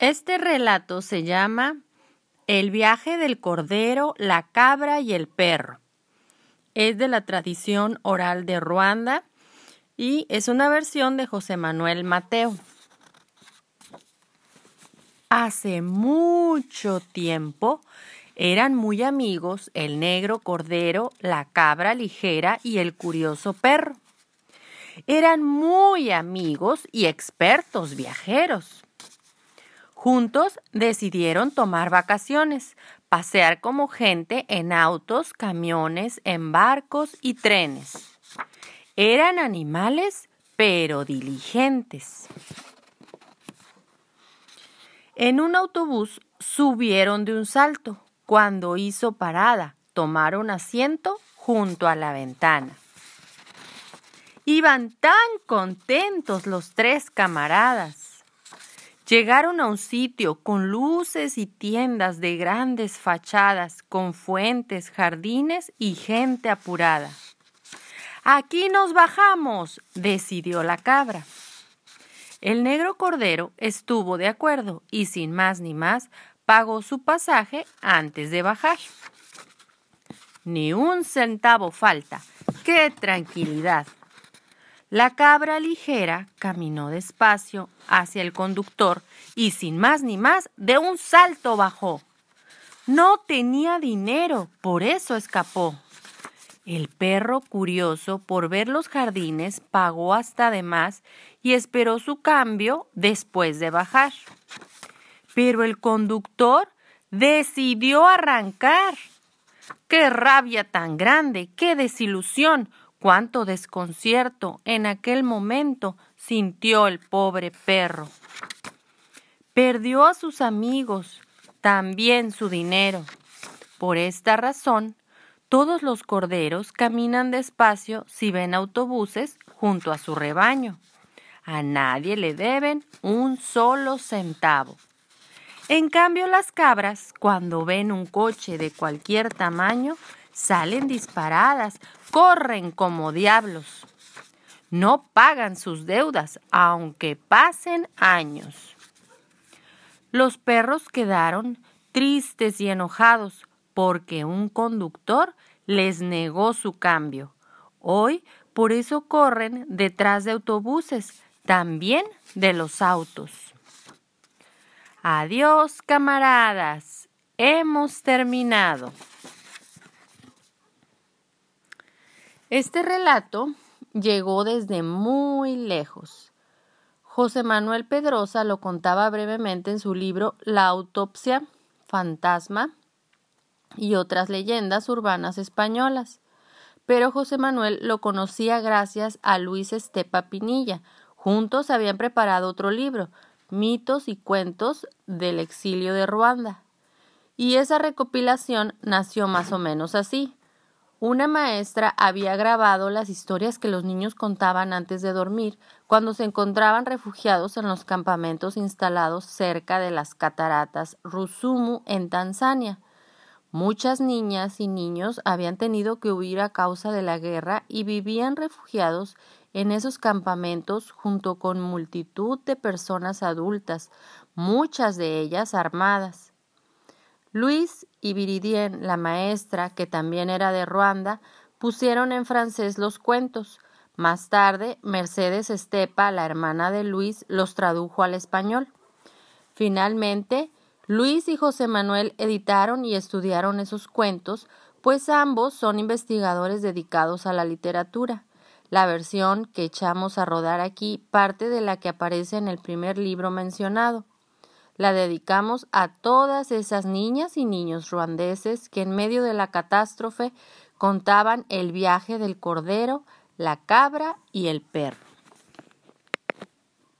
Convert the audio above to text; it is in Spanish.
Este relato se llama El viaje del cordero, la cabra y el perro. Es de la tradición oral de Ruanda y es una versión de José Manuel Mateo. Hace mucho tiempo eran muy amigos el negro cordero, la cabra ligera y el curioso perro. Eran muy amigos y expertos viajeros. Juntos decidieron tomar vacaciones, pasear como gente en autos, camiones, en barcos y trenes. Eran animales, pero diligentes. En un autobús subieron de un salto. Cuando hizo parada, tomaron asiento junto a la ventana. Iban tan contentos los tres camaradas Llegaron a un sitio con luces y tiendas de grandes fachadas, con fuentes, jardines y gente apurada. Aquí nos bajamos, decidió la cabra. El negro cordero estuvo de acuerdo y sin más ni más pagó su pasaje antes de bajar. Ni un centavo falta. ¡Qué tranquilidad! La cabra ligera caminó despacio hacia el conductor y sin más ni más de un salto bajó. No tenía dinero, por eso escapó. El perro, curioso por ver los jardines, pagó hasta de más y esperó su cambio después de bajar. Pero el conductor decidió arrancar. ¡Qué rabia tan grande! ¡Qué desilusión! Cuánto desconcierto en aquel momento sintió el pobre perro. Perdió a sus amigos, también su dinero. Por esta razón, todos los corderos caminan despacio si ven autobuses junto a su rebaño. A nadie le deben un solo centavo. En cambio, las cabras, cuando ven un coche de cualquier tamaño, salen disparadas, corren como diablos. No pagan sus deudas, aunque pasen años. Los perros quedaron tristes y enojados porque un conductor les negó su cambio. Hoy por eso corren detrás de autobuses, también de los autos. Adiós, camaradas. Hemos terminado. Este relato llegó desde muy lejos. José Manuel Pedrosa lo contaba brevemente en su libro La autopsia, fantasma y otras leyendas urbanas españolas. Pero José Manuel lo conocía gracias a Luis Estepa Pinilla. Juntos habían preparado otro libro, Mitos y Cuentos del Exilio de Ruanda. Y esa recopilación nació más o menos así. Una maestra había grabado las historias que los niños contaban antes de dormir cuando se encontraban refugiados en los campamentos instalados cerca de las cataratas Rusumu en Tanzania. Muchas niñas y niños habían tenido que huir a causa de la guerra y vivían refugiados en esos campamentos junto con multitud de personas adultas, muchas de ellas armadas. Luis y Viridien, la maestra, que también era de Ruanda, pusieron en francés los cuentos. Más tarde, Mercedes Estepa, la hermana de Luis, los tradujo al español. Finalmente, Luis y José Manuel editaron y estudiaron esos cuentos, pues ambos son investigadores dedicados a la literatura. La versión que echamos a rodar aquí parte de la que aparece en el primer libro mencionado la dedicamos a todas esas niñas y niños ruandeses que en medio de la catástrofe contaban el viaje del cordero, la cabra y el perro.